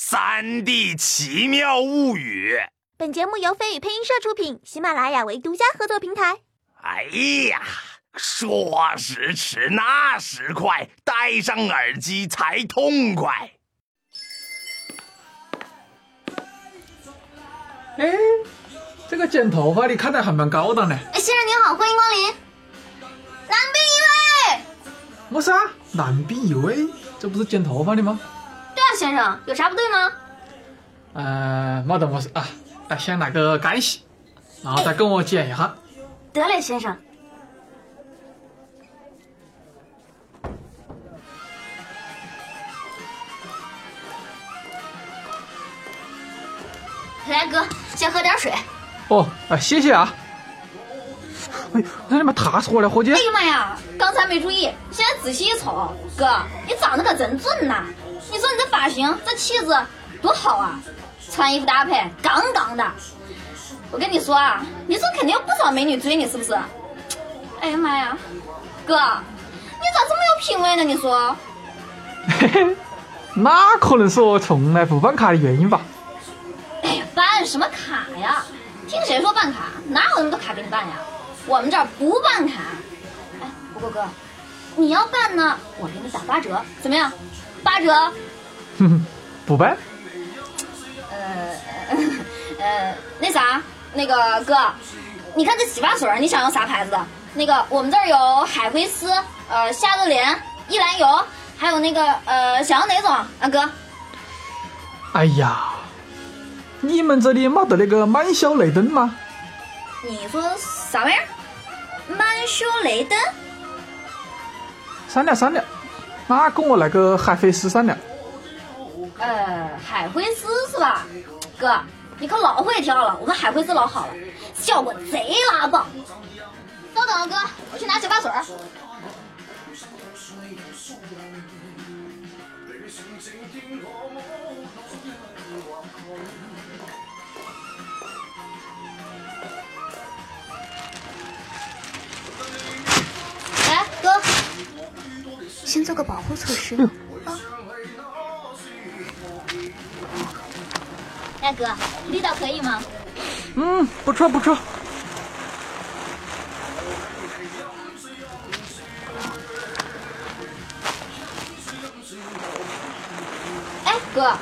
三 D 奇妙物语》。本节目由飞宇配音社出品，喜马拉雅为独家合作平台。哎呀，说时迟，那时快，戴上耳机才痛快。哎，这个剪头发的看来还蛮高档的。哎，先生您好，欢迎光临。男宾一位。么事啊？男宾一位？这不是剪头发的吗？先生，有啥不对吗？呃，没得么事啊，先来个干洗，然后再跟我剪一下。得嘞，先生。来，哥，先喝点水。哦，啊，谢谢啊。哎呦，那你妈踏实我来伙计。哎呦妈呀，刚才没注意，现在仔细一瞅，哥，你长得可真俊呐！你说你这发型，这气质多好啊！穿衣服搭配杠杠的。我跟你说啊，你说肯定有不少美女追你，是不是？哎呀妈呀，哥，你咋这么有品味呢？你说？嘿嘿，那可能是我从来不办卡的原因吧。哎呀，办什么卡呀？听谁说办卡？哪有那么多卡给你办呀？我们这儿不办卡。哎，不过哥，你要办呢，我给你打八折，怎么样？八折。哼哼，不办。呃呃，那啥，那个哥，你看这洗发水，你想要啥牌子的？那个我们这儿有海飞丝、呃夏日莲、依兰油，还有那个呃，想要哪种啊，哥？哎呀。你们这里没得那个曼秀雷敦吗？你说啥玩意儿？曼秀雷敦？删了删了，那跟我来个海飞丝算了。呃，海飞丝是吧？哥，你可老会挑了，我们海飞丝老好了，效果贼拉棒。稍等啊，哥，我去拿洗发水。先做个保护措施。大哥，力道可以吗？嗯，不错不错。哎，哥，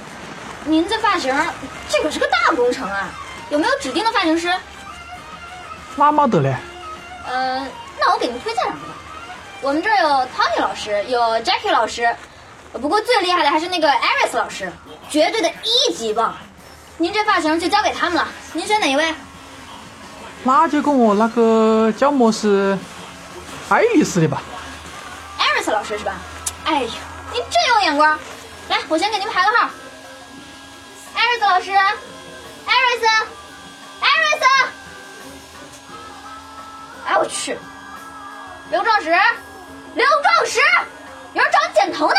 您这发型，这可是个大工程啊！有没有指定的发型师？那没得嘞。呃，那我给您推荐两个吧。我们这儿有 Tony 老师，有 Jackie 老师，不过最厉害的还是那个 Iris 老师，绝对的一级棒。您这发型就交给他们了，您选哪一位？那就跟我那个叫么是爱丽丝的吧。Iris 老师是吧？哎呦，您真有眼光。来，我先给您排个号。Iris 老师，Iris，Iris。哎，我去，刘壮石。刘壮实，有人找你剪头呢，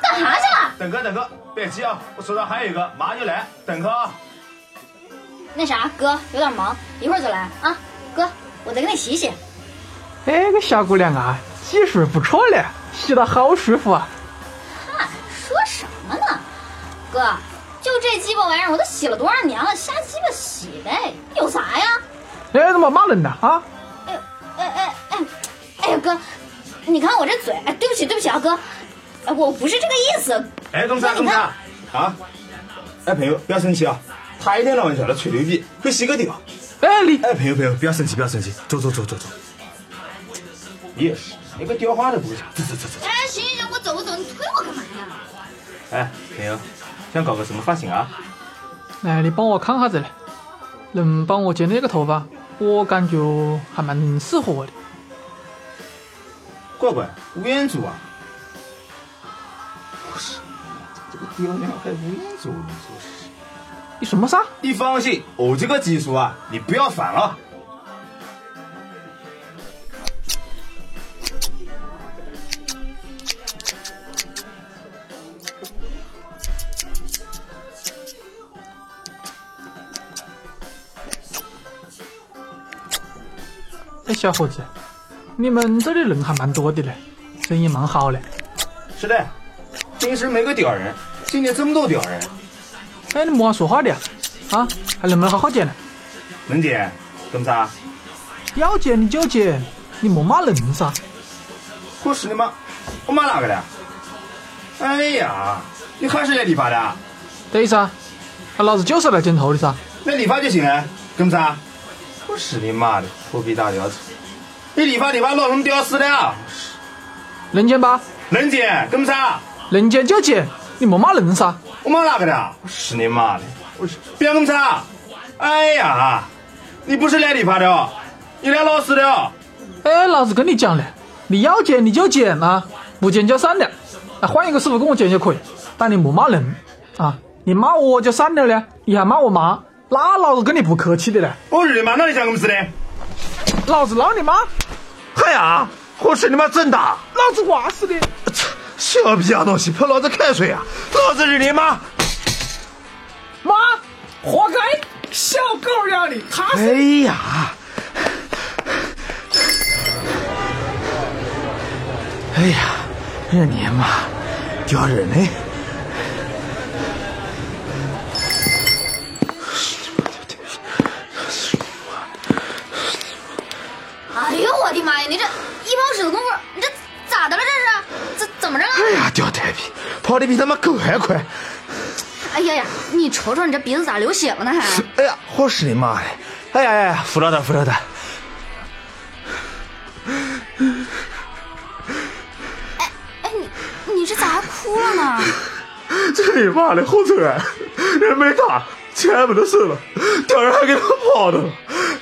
干啥去了？等哥，等哥，别急啊，我手上还有一个，马上就来，等哥啊。那啥，哥有点忙，一会儿就来啊。哥，我再给你洗洗。哎，个小姑娘啊，技术不错嘞，洗的好舒服啊。嗨，说什么呢？哥，就这鸡巴玩意儿，我都洗了多少年了，瞎鸡巴洗呗，有啥呀？哎，怎么骂人呢？啊？哎哎哎哎，哎呀哥。你看我这嘴，哎，对不起，对不起啊，哥，我不是这个意思。哎，东山，东山，啊，哎，朋友，不要生气啊，开点玩笑，来吹牛逼，会洗个掉。哎，你，哎，朋友，朋友，不要生气，不要生气，走走走走走。你也是，连个雕花都不会走走走走。哎，行行行，我走我走，你推我干嘛呀？哎，朋友，想搞个什么发型啊？来，你帮我看下子嘞，能帮我剪那个头发，我感觉还蛮适合我的。乖乖，吴彦祖啊！不是，这个爹娘还吴彦祖，你说是？你什么啥？你放心，我这个技术啊，你不要烦了。哎，小伙子。你们这里人还蛮多的嘞，生意蛮好嘞。是的，平时没个屌人，今天这么多屌人，哎，你莫话说话的呀？啊，还能不能好好讲呢？能见，怎么子啊？要见你就见，你莫骂人噻。我是你妈，我骂哪个了？哎呀，你还是来理发的啊？对噻，那老子就是来剪头的噻。来理发就行了，怎么子啊？我是你妈的，何必打吊车？你理发理发，老那么屌丝的啊？能剪吧？能剪，怎么子啊？能剪就剪，你莫骂人噻。我骂哪个的啊？我是你妈的，我是不要怎么子啊？哎呀，你不是来理发的哦，你来老师的哦。哎，老子跟你讲了，你要剪你就剪啊，不剪就散了。啊，换一个师傅跟我剪就可以，但你莫骂人啊！你骂我就算了嘞，你还骂我妈，那老子跟你不客气的嘞。我日你妈，那你想怎么子的？老子让你妈，嗨呀，我是你妈真的！老子挂死的！小逼样东西泼老子开水啊！老子日你妈！妈，活该！小狗养的，他是。哎呀！哎呀，日你妈，丢人呢！跑的比他妈狗还快！哎呀呀，你瞅瞅你这鼻子咋流血了呢？还？哎呀，我是你妈的！哎呀呀，扶着他，扶着他！哎你你这咋还哭了呢？这你妈的好惨啊！人没打，钱没得收了，屌人还给他跑的，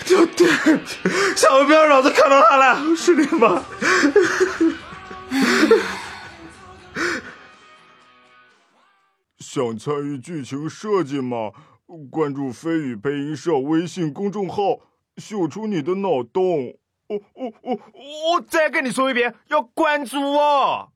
掉太皮！下回不要让老子看到他了！我是你妈！想参与剧情设计吗？关注飞宇配音社微信公众号，秀出你的脑洞。我我我我再跟你说一遍，要关注哦。